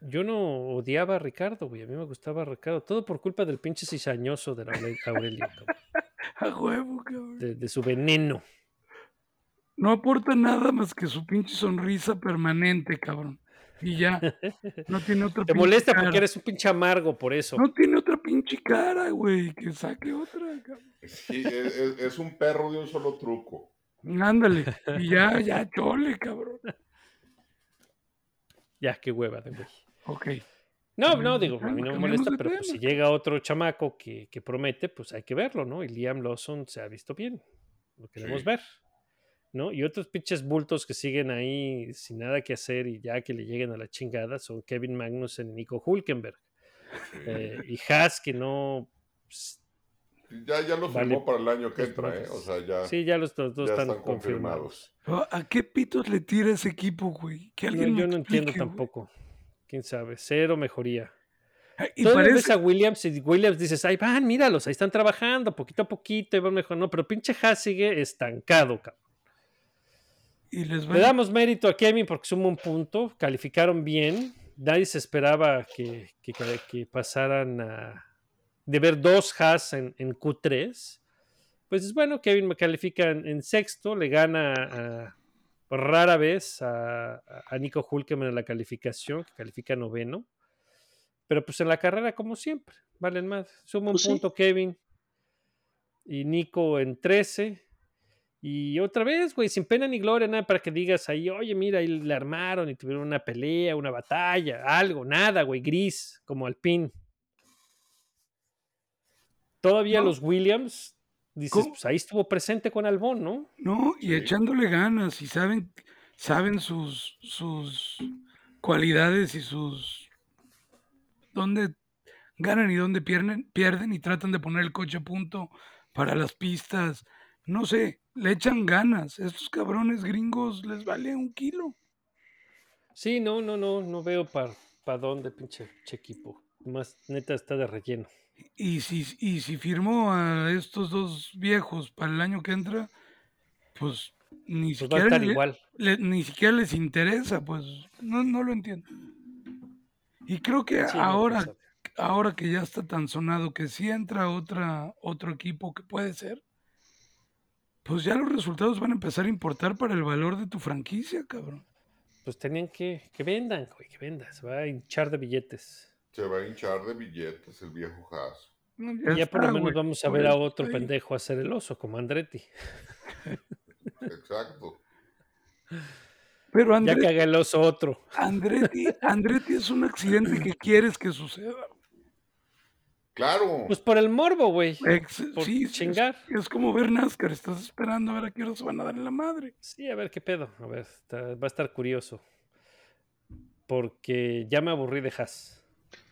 yo no odiaba a Ricardo, güey. A mí me gustaba Ricardo. Todo por culpa del pinche cizañoso de la Aure- Aurelio, A huevo, cabrón. de, de su veneno. No aporta nada más que su pinche sonrisa permanente, cabrón. Y ya. No tiene otra Te pinche molesta cara. porque eres un pinche amargo por eso. No tiene otra pinche cara, güey. Que saque otra, cabrón. Sí, es un perro de un solo truco. Ándale. Y ya, ya, chole, cabrón. Ya, qué hueva de güey. Ok. No, Cambiemos no, digo, a mí no me molesta, pero pues, si llega otro chamaco que, que promete, pues hay que verlo, ¿no? Y Liam Lawson se ha visto bien. Lo queremos Sí. ver. ¿No? Y otros pinches bultos que siguen ahí sin nada que hacer y ya que le lleguen a la chingada son Kevin Magnussen y Nico Hulkenberg. Eh, y Haas que no. pues, Ya, ya lo Vale, firmó para el año que entra, ¿eh? O sea, ya. Sí, ya los dos, ya están, están confirmados. Pero, ¿A qué pitos le tira ese equipo, güey? Que No, alguien me yo no entiendo güey. tampoco. Quién sabe. Cero mejoría. Ay, Y Todavía ves parece, a Williams y Williams dices, ahí van, míralos, ahí están trabajando poquito a poquito y van mejor. No, pero pinche Haas sigue estancado, cabrón. y les Le damos mérito a Kevin porque suma un punto, calificaron bien. Nadie se esperaba que, que- que- que pasaran a, de ver dos Haas en, en Q3. Pues es bueno, Kevin me califica en, en sexto, le gana a- rara vez a, Nico Hulkeman en la calificación, que califica noveno. Pero pues en la carrera, como siempre, valen más. Suma un Pues sí. punto Kevin y Nico en 13. Y otra vez, güey, sin pena ni gloria, nada para que digas ahí, oye, mira, ahí le armaron y tuvieron una pelea, una batalla, algo, nada, güey, gris, como Alpine. Todavía No. los Williams, dices, ¿Cómo? pues ahí estuvo presente con Albón, ¿no? No, y Sí. echándole ganas y saben, saben sus, sus cualidades y sus dónde ganan y dónde pierden, pierden y tratan de poner el coche a punto para las pistas. No sé, le echan ganas. Estos cabrones gringos les vale un kilo. Sí, no, no, no, no veo para pa dónde, pinche, pinche equipo. Más neta está de relleno. Y si, y si firmó a estos dos viejos para el año que entra, pues ni Pues va a siquiera estar le- igual. le- ni siquiera les interesa, pues no, no lo entiendo. Y creo que Sí, ahora, ahora que ya está tan sonado que si entra otra, otro equipo que puede ser, pues ya los resultados van a empezar a importar para el valor de tu franquicia, cabrón. pues tenían que, que vendan, güey, que vendan. Se va a hinchar de billetes. Se va a hinchar de billetes el viejo Haas. No, ya por lo menos vamos a ver a otro pendejo hacer el oso, como Andretti. Exacto. Pero Ya Andretti, que haga el oso otro. Andretti, Andretti es un accidente que quieres que suceda. Claro. Pues por el morbo, güey. Sí, es- chingar. Es, como ver NASCAR, estás esperando a ver a qué hora se van a dar en la madre. Sí, a ver qué pedo. A ver, está- va a estar curioso. Porque ya me aburrí de Haas.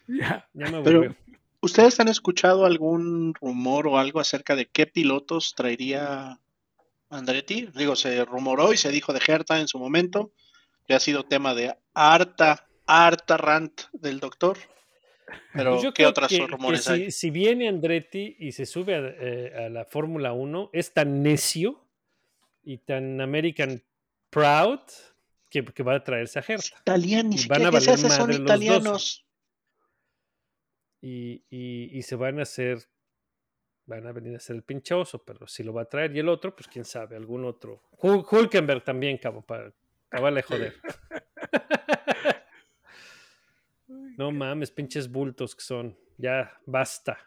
Ya. Ya me Pero-. ¿Ustedes han escuchado algún rumor o algo acerca de qué pilotos traería Andretti? Digo, se rumoró y se dijo de Herta en su momento, que ha sido tema de harta, harta rant del doctor. Pero, Pues yo ¿qué otros que rumores si, hay? si viene Andretti y se sube a, eh, a la Fórmula 1, es tan necio y tan American proud que, que va a traerse a Herta. Italianos, ni van a que se valer son dos. Y, y- y se van a hacer, van a venir a hacer el pinchoso, pero si lo va a traer. Y el otro, pues quién sabe, algún otro. Hul- Hulkenberg también, cabo, para acabarle de joder. No mames, pinches bultos que son. Ya, basta.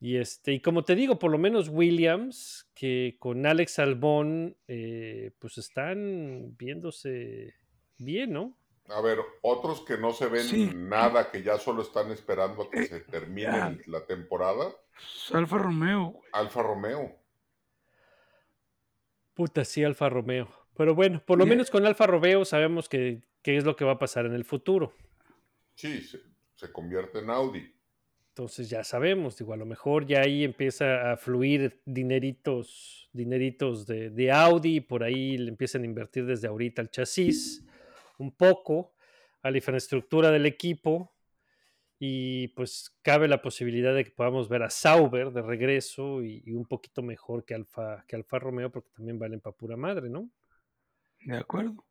Y este, y como te digo, por lo menos Williams, que con Alex Albón, eh, pues están viéndose bien, ¿no? A ver, otros que no se ven Sí. nada, que ya solo están esperando a que Eh, se termine ya. la temporada, Pues, Alfa Romeo. Alfa Romeo. Puta, sí, Alfa Romeo. Pero bueno, por lo Bien. menos con Alfa Romeo sabemos que, qué es lo que va a pasar en el futuro. Sí, se, se convierte en Audi. Entonces ya sabemos, digo, a lo mejor ya ahí empieza a fluir dineritos, dineritos de, de Audi, y por ahí le empiezan a invertir desde ahorita al chasis, un poco, a la infraestructura del equipo, y pues cabe la posibilidad de que podamos ver a Sauber de regreso y, y un poquito mejor que Alfa, que Alfa Romeo, porque también valen para pura madre, ¿no? De acuerdo.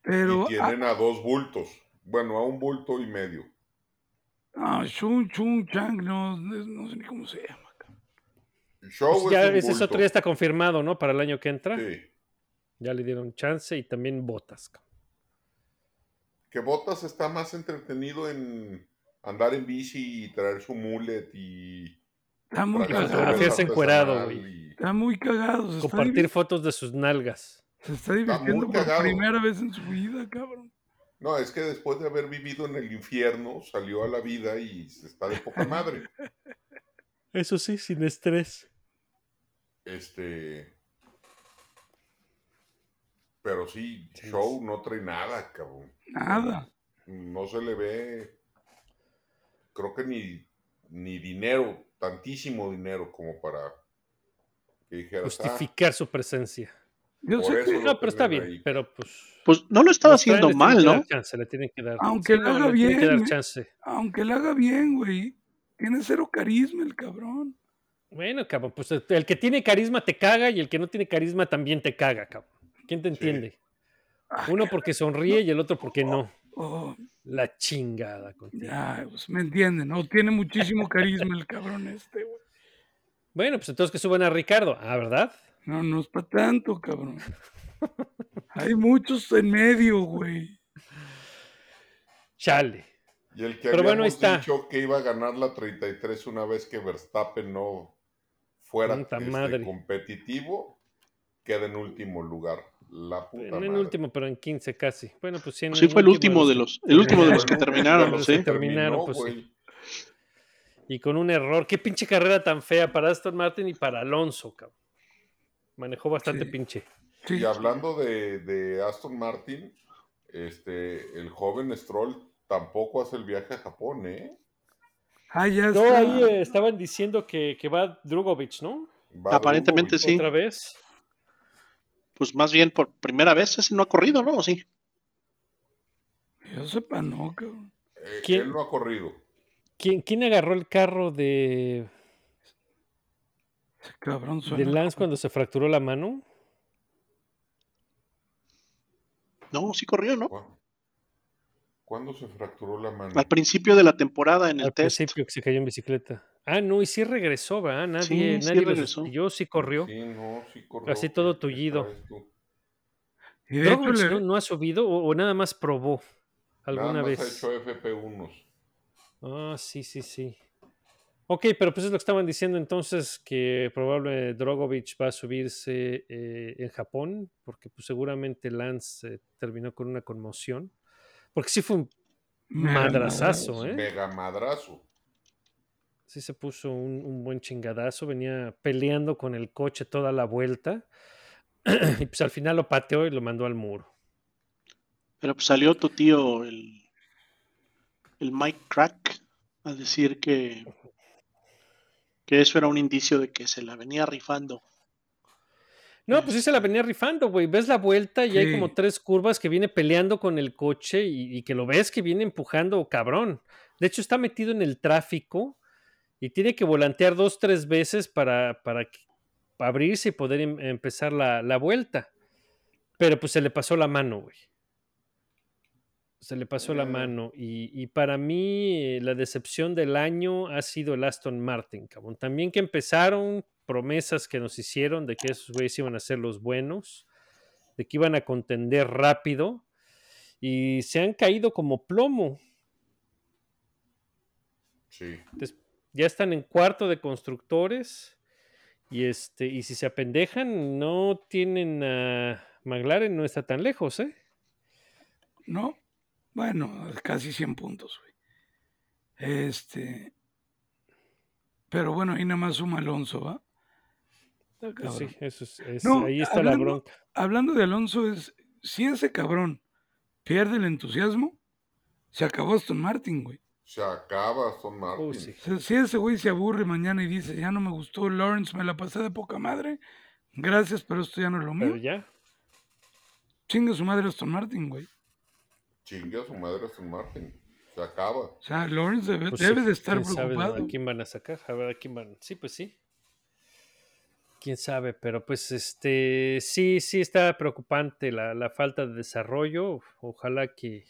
Pero, y tienen a dos bultos. Bueno, a un bulto y medio. ah, ah, Chun Chun Chang, no, no sé ni cómo se llama. Show Pues ya es ese es otro ya está confirmado, ¿no? Para el año que entra. Sí. Ya le dieron chance y también botas. Que Botas está más entretenido en andar en bici y traer su mullet y Está muy cagado. encuerado, güey. y- Está muy cagado. Se está, Compartir fotos de sus nalgas. se está divirtiendo por cagado. primera vez en su vida, cabrón. No, es que después de haber vivido en el infierno, salió a la vida y se está de poca madre. Eso sí, sin estrés. Este. Pero sí, Sí. Show no trae nada, cabrón. Nada. No se le ve. Creo que ni, ni dinero, tantísimo dinero como para que. "Ah, Justificar su presencia. Yo sé que, No, pero está bien. ahí. Pero pues. Pues no lo estaba haciendo mal, ¿no? chance, le tienen que dar. Aunque Sí, lo no, haga le tienen que dar bien, ¿eh? chance. aunque la haga bien, güey, tiene cero carisma el cabrón. Bueno, cabrón, pues el- el que tiene carisma te caga y el que no tiene carisma también te caga, cabrón. ¿Quién te entiende? Ah, Uno porque sonríe y el otro porque no. oh, La chingada contigo. ya, pues me entienden, ¿no? Tiene muchísimo carisma el cabrón este, güey. Bueno, pues entonces que suban a Ricardo. Ah, ¿verdad? No, no es para tanto, cabrón. Hay muchos en medio, güey. Chale. Y el que Pero bueno, está. dicho que iba a ganar la 33 una vez que Verstappen no fuera este, competitivo, queda en último lugar. La puta No en madre. último, pero en 15 casi. Bueno, pues sí, en Sí, fue el último de los, el último de los que terminaron, Los sí. que terminaron, Terminó, pues sí. güey. Y con un error. Qué pinche carrera tan fea para Aston Martin y para Alonso, cabrón. Manejó bastante Sí. pinche. Sí, Y hablando de, de Aston Martin, este, el joven Stroll tampoco hace el viaje a Japón, ¿eh? Ah, ya No, está. ahí eh, estaban diciendo que, que va Drugovic, ¿no? Va Aparentemente Drugovic. Sí. Otra vez pues más bien por primera vez ese no ha corrido, ¿no? ¿O sí? Yo sepa, no, cabrón. Eh, ¿Quién? Él no ha corrido. ¿Quién, ¿Quién, agarró el carro de. Ese cabrón suena. ¿De Lance cuando se fracturó la mano? No, sí corrió, ¿no? ¿Cuándo se fracturó la mano? Al principio de la temporada en el test. Al principio que se cayó en bicicleta. Ah, no, y sí regresó, ¿verdad? Nadie, Sí, sí nadie lo regresó. sustituyó, sí corrió. Sí, no, sí corrió. Así todo tullido. le- no, no ha subido o, o nada más probó alguna Nada más vez. ha hecho FP1. Ah, sí, sí, sí. Ok, pero pues es lo que estaban diciendo entonces que probable Drogovic va a subirse eh, en Japón, porque pues seguramente Lance eh, terminó con una conmoción. Porque sí fue un madrazazo. ¿eh? Mega madrazo. Sí se puso un, un buen chingadazo, venía peleando con el coche toda la vuelta. y pues al final lo pateó y lo mandó al muro. Pero pues salió tu tío, el, el Mike Crack, a decir que, que eso era un indicio de que se la venía rifando. No, pues sí se la venía rifando, güey. Ves la vuelta y hay como tres curvas que viene peleando con el coche y, y que lo ves que viene empujando, cabrón. De hecho, está metido en el tráfico y tiene que volantear dos, tres veces para, para abrirse y poder em- empezar la, la vuelta. Pero pues se le pasó la mano, güey. Se le pasó la Eh. mano. Y, y para mí, eh, la decepción del año ha sido el Aston Martin, cabrón. También que empezaron promesas que nos hicieron de que esos güeyes iban a ser los buenos, de que iban a contender rápido. Y se han caído como plomo. Sí. Ya están en cuarto de constructores. Y este, y si se apendejan, no tienen a McLaren, no está tan lejos, ¿eh? ¿no? Bueno, casi 100 puntos, güey. Este. Pero bueno, ahí nada más suma Alonso, ¿va? Cabrón. sí, eso es, es- No, ahí está la hablando- bronca. Hablando de Alonso, es si ese cabrón pierde el entusiasmo, se acabó Aston Martin, güey. Se acaba Aston Martin. Sí. Si ese güey se aburre mañana y dice, ya no me gustó Lawrence, me la pasé de poca madre, gracias, pero esto ya no es lo mío. Pero ya. Chinga su madre Aston Martin, güey. Chingue a su madre Aston Martin. Se acaba. O sea, Lawrence debe, Pues debe sí, de estar quién sabe preocupado. a quién van a sacar, a ver a quién van. Sí, pues sí. Quién sabe, pero pues este sí, sí está preocupante la, la falta de desarrollo. Ojalá que,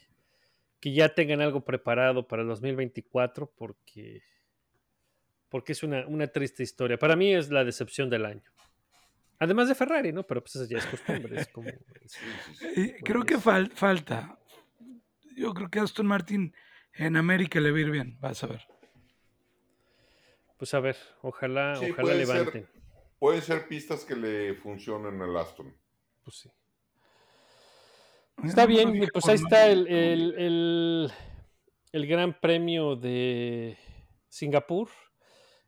que ya tengan algo preparado para el 2024, porque, porque es una, una triste historia. Para mí es la decepción del año. Además de Ferrari, ¿no? Pero pues eso ya es costumbre. Es como, es-. Eh, creo que fal- falta. Yo creo que Aston Martin en América le va a ir bien, vas a ver. pues a ver, ojalá, Sí, ojalá puede ser. levanten. Pueden ser pistas que le funcionen al Aston. Pues sí. Está no bien, fijé pues ahí está el, el- el- el Gran Premio de Singapur.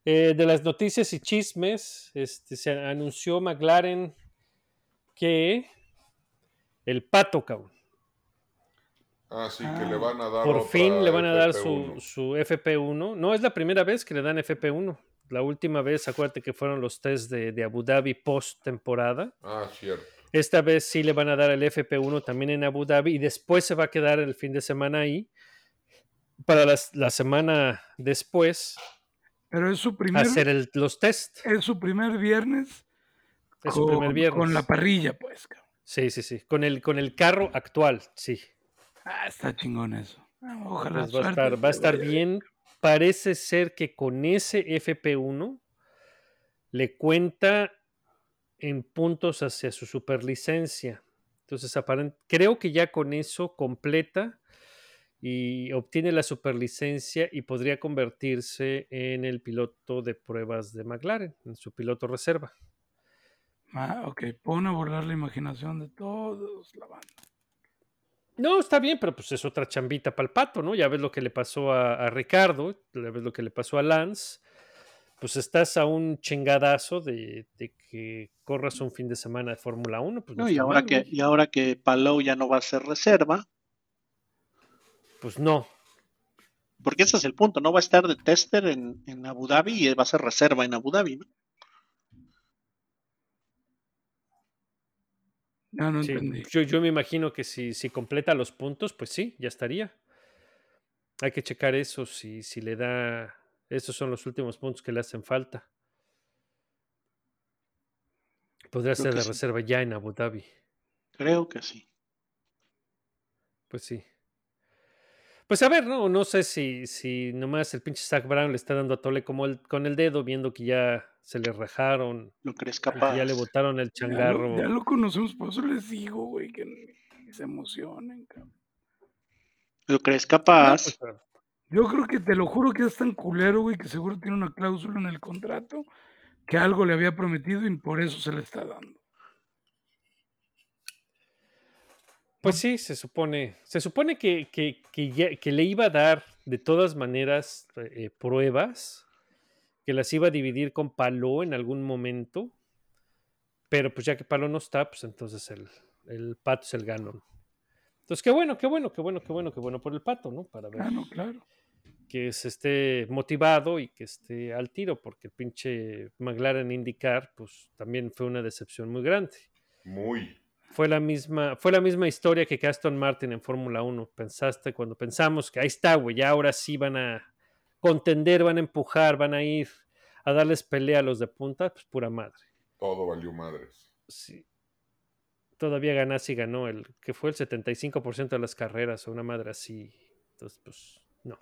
Eh, de las noticias y chismes, este, se anunció McLaren que el pato, cabrón. Ah, sí, que Ah. le van a dar Por fin le van a dar su, FP1. su FP1. No es la primera vez que le dan FP1. La última vez, acuérdate que fueron los test de, de Abu Dhabi post temporada. Ah, cierto. Esta vez sí le van a dar el FP1 también en Abu Dhabi y después se va a quedar el fin de semana ahí. Para las- la semana después Pero es su primer, hacer el- los test. es su primer viernes, Es su primer con, viernes. con la parrilla, pues. Sí, sí, sí. Con el, con el carro actual, sí. Ah, está chingón eso. Ah, Ojalá Pues va, a estar, va a estar bien. Parece ser que con ese FP1 le cuenta en puntos hacia su superlicencia. Entonces, creo que ya con eso completa y obtiene la superlicencia y podría convertirse en el piloto de pruebas de McLaren, en su piloto reserva. Ah, ok, pone a volar la imaginación de todos la banda. No, está bien, pero pues es otra chambita para el pato, ¿no? Ya ves lo que le pasó a, a Ricardo, ya ves lo que le pasó a Lance. Pues estás a un chingadazo de, de que corras un fin de semana de Fórmula 1. Pues no, No, y ahora mal, que, y ahora que Palou ya no va a ser reserva, Pues no. porque ese es el punto, no va a estar de tester en, en Abu Dhabi y va a ser reserva en Abu Dhabi, ¿no? No Sí, entendí. yo, yo me imagino que si, si completa los puntos, pues sí, ya estaría. Hay que checar eso, si, si le da... Esos son los últimos puntos que le hacen falta. Podría Creo ser sí. reserva ya en Abu Dhabi. Creo que sí. Pues sí. Pues a ver, no, no sé si, si nomás el pinche Zach Brown le está dando a Tole como el, con el dedo, viendo que ya se le rajaron, ¿Lo crees que capaz? ya le botaron el Ya lo, changarro. ya lo conocemos, por eso les digo, güey, que, que se emocionen, cabrón. ¿Lo crees No, capaz? pues, Yo creo que te lo juro que es tan culero, güey, que seguro tiene una cláusula en el contrato que algo le había prometido y por eso se le está dando. Pues sí, se supone, se supone que, que, que le iba a dar de todas maneras eh, pruebas, que las iba a dividir con Paló en algún momento, pero pues ya que Paló no está, pues entonces el, el pato es el ganón. Entonces, qué bueno, qué bueno, qué bueno, qué bueno, qué bueno por el pato, ¿no? Para ver no, claro. que se esté motivado y que esté al tiro, porque el pinche McLaren indicar, pues también fue una decepción muy grande. Muy. Fue la misma, fue la misma historia que Aston Martin en Fórmula 1. Pensaste cuando pensamos que ahí está, güey, ya ahora sí van a contender, van a empujar, van a ir a darles pelea a los de punta, pues pura madre. Todo valió madres. Sí. Todavía Ganassi ganó el que fue el 75% de las carreras o una madre así. Entonces, pues no.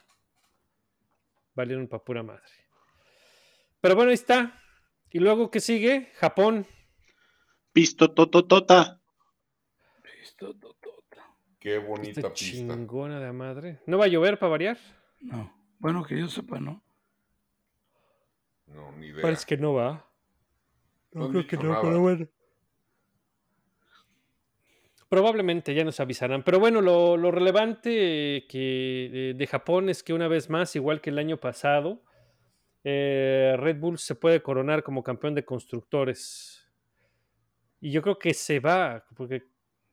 Valieron para pura madre. Pero bueno, ahí está. Y luego, ¿qué sigue? Japón. Pisto tototota. Listo, totota. Qué Esta bonita pista. chingona de madre. ¿No va a llover para variar? No. Bueno, que yo sepa, ¿no? No, ni idea. Parece que no va. No han dicho nada. bueno. Probablemente ya nos avisarán. Pero bueno, lo, lo relevante que, de, de Japón es que una vez más, igual que el año pasado, eh, Red Bull se puede coronar como campeón de constructores. Y yo creo que se va, porque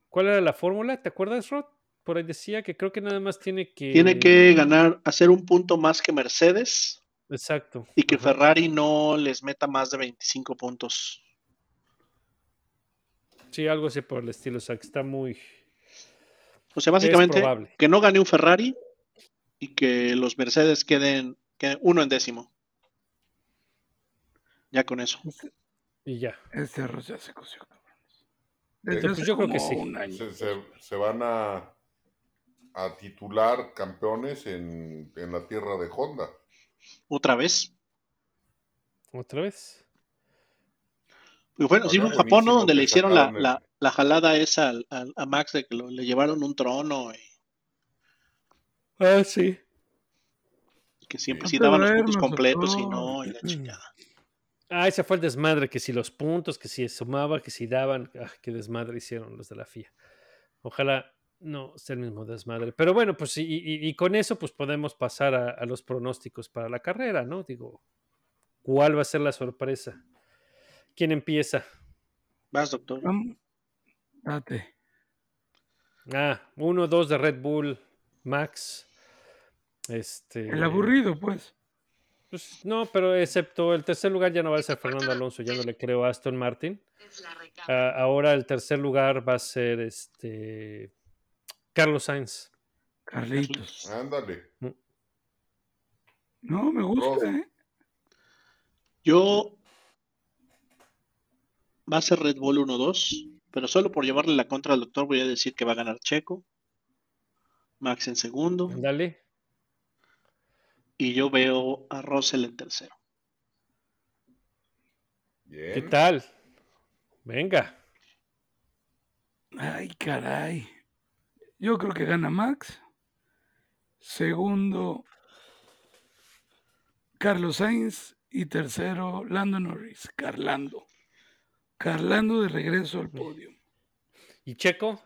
¿cuál era la fórmula? ¿Te acuerdas, Rod? Por ahí decía que creo que nada más tiene que... Tiene que ganar, hacer un punto más que Mercedes Exacto. y que Ajá. Ferrari no les meta más de 25 puntos. Sí, algo así por el estilo. O sea, que está muy... O sea, básicamente que no gane un Ferrari y que los Mercedes queden, queden uno en décimo. Ya con eso. Y ya. Este arroz ya se coció, cabrones. Pues yo creo que sí. se- se van a, a titular campeones en, en la tierra de Honda. Otra vez. ¿Otra vez? Pues bueno, sí, fue en Japón, ¿no? Donde le hicieron la, la, la jalada esa al- al- a Max de que lo- le llevaron un trono y Ah, sí. que siempre Sí. sí daban los puntos completos y no, y la chingada. Ah, ese fue el desmadre, que si los puntos, que si sumaba, que si daban, ah, qué desmadre hicieron los de la FIA. Ojalá no sea el mismo desmadre. Pero bueno, pues y, y- y con eso pues podemos pasar a, a los pronósticos para la carrera, ¿no? Digo, ¿cuál va a ser la sorpresa? ¿Quién empieza? Vas, doctor. Date. Ah, uno, dos de Red Bull, Max. Este. El aburrido, pues. pues, no, pero excepto el tercer lugar ya no va a ser Fernando Alonso, ya no le creo a Aston Martin. Ah, ahora el tercer lugar va a ser este Carlos Sainz. Carlitos. Ándale. No, me gusta. ¿eh? Yo va a ser Red Bull 1-2, pero solo por llevarle la contra al doctor voy a decir que va a ganar Checo, Max en segundo, Dale. y yo veo a Russell en tercero. Bien. ¿Qué tal? Venga. Ay, caray. Yo creo que gana Max. Segundo, Carlos Sainz. Y tercero, Lando Norris. Carlando. Carlando de regreso al podio. ¿Y Checo?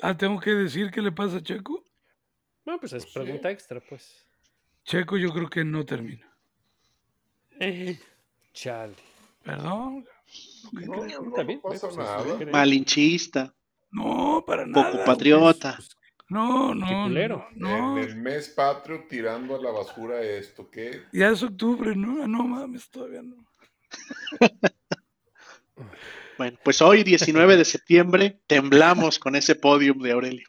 Ah, tengo que decir qué le pasa a Checo. Bueno, pues es Pues sí. pregunta extra, pues. Checo yo creo que no termina. Chale. Perdón. ¿Qué No, no, Está bien, no pasa pues. Malinchista, No, para nada. poco patriota. No, no. Qué culero. No, no. En el mes patrio tirando a la basura esto, ¿qué? Ya es octubre, ¿no? Ah, No mames, todavía no. Bueno, pues hoy, 19 de septiembre, temblamos con ese podium de Aurelio.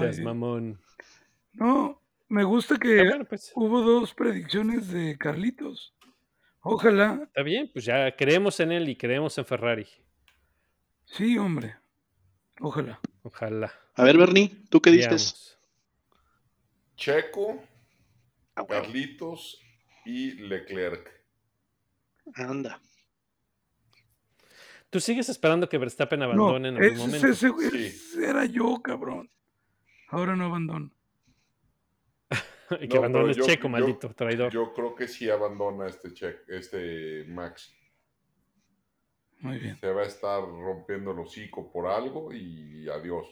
Seas mamón. no, me gusta Ah, que bueno, pues. hubo dos predicciones de Carlitos. Ojalá. Está bien, pues ya creemos en él y creemos en Ferrari. Sí, hombre. Ojalá. Ojalá. A ver, Bernie, ¿tú qué dices? Veamos. Checo, Ah. Carlitos y Leclerc. Anda. ¿Tú sigues esperando que Verstappen No, abandone en algún ese, momento? ese- Sí. ese era yo, cabrón. Ahora no abandono. y que No, abandone yo- Checo, yo- maldito traidor. Yo creo que sí abandona este check, este Max. Muy bien. Se va a estar rompiendo el hocico por algo y adiós.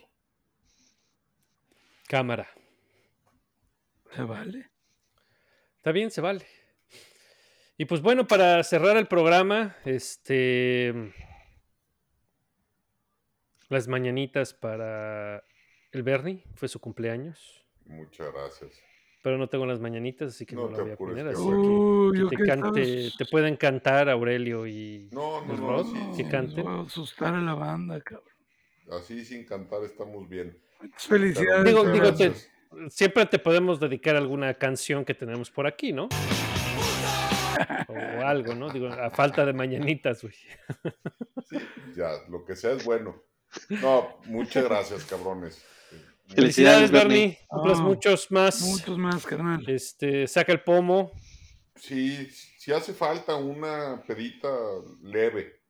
Cámara. ¿Se vale? Está bien, se vale. Y pues bueno, para cerrar el programa, este. Las mañanitas para el Bernie, fue su cumpleaños. Muchas gracias. Pero no tengo las mañanitas, así que no, No la voy a poner. Así. Uy, que, te, cante, te pueden cantar Aurelio y No, no, el no, Rod, que canten. A asustar a la banda, cabrón. Así sin cantar estamos bien. Felicidades. Digo, digo, te-. Siempre te podemos dedicar alguna canción que tenemos por aquí, ¿no? O algo, ¿no? Digo, a falta de mañanitas, güey. Ya, lo que sea es bueno. No, muchas gracias, cabrones. Felicidades, Bernie. Cumplas muchos más. Muchos más, carnal. Este, saca el pomo. Sí, sí hace falta una pedita leve.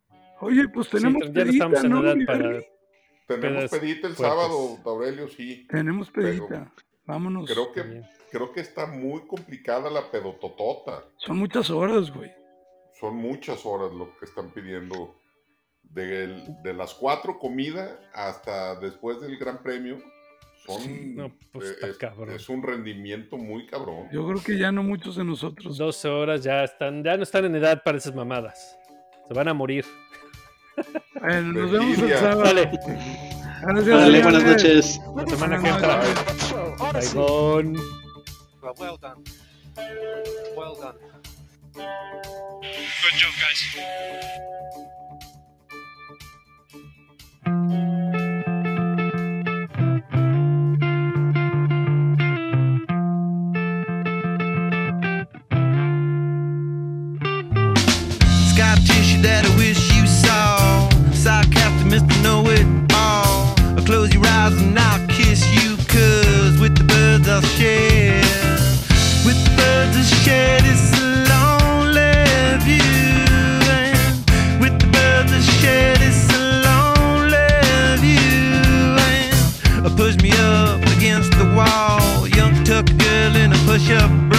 Oye, pues Sí, tenemos ya no pedita, estamos en ¿no, edad para. Tenemos pedita el fuertes. sábado, Aurelio, sí. Tenemos Pero pedita. Vámonos. Creo que, bien. creo que está muy complicada la pedototota. Son muchas horas, güey. Son muchas horas lo que están pidiendo. De, de las cuatro comidas hasta después del Gran Premio. Son, Sí, no, pues, eh, está es, cabrón. es un rendimiento muy cabrón. Yo creo que ya no muchos de nosotros. 12 horas ya están, ya no están en edad para esas mamadas. Se van a morir. Bueno, nos vemos el sábado. Dale, Dale, buenas noches. la semana que Buenas entra. Noches. Baigón. Well, well done. Well done. Good job, guys. Scar tissue that I wish ship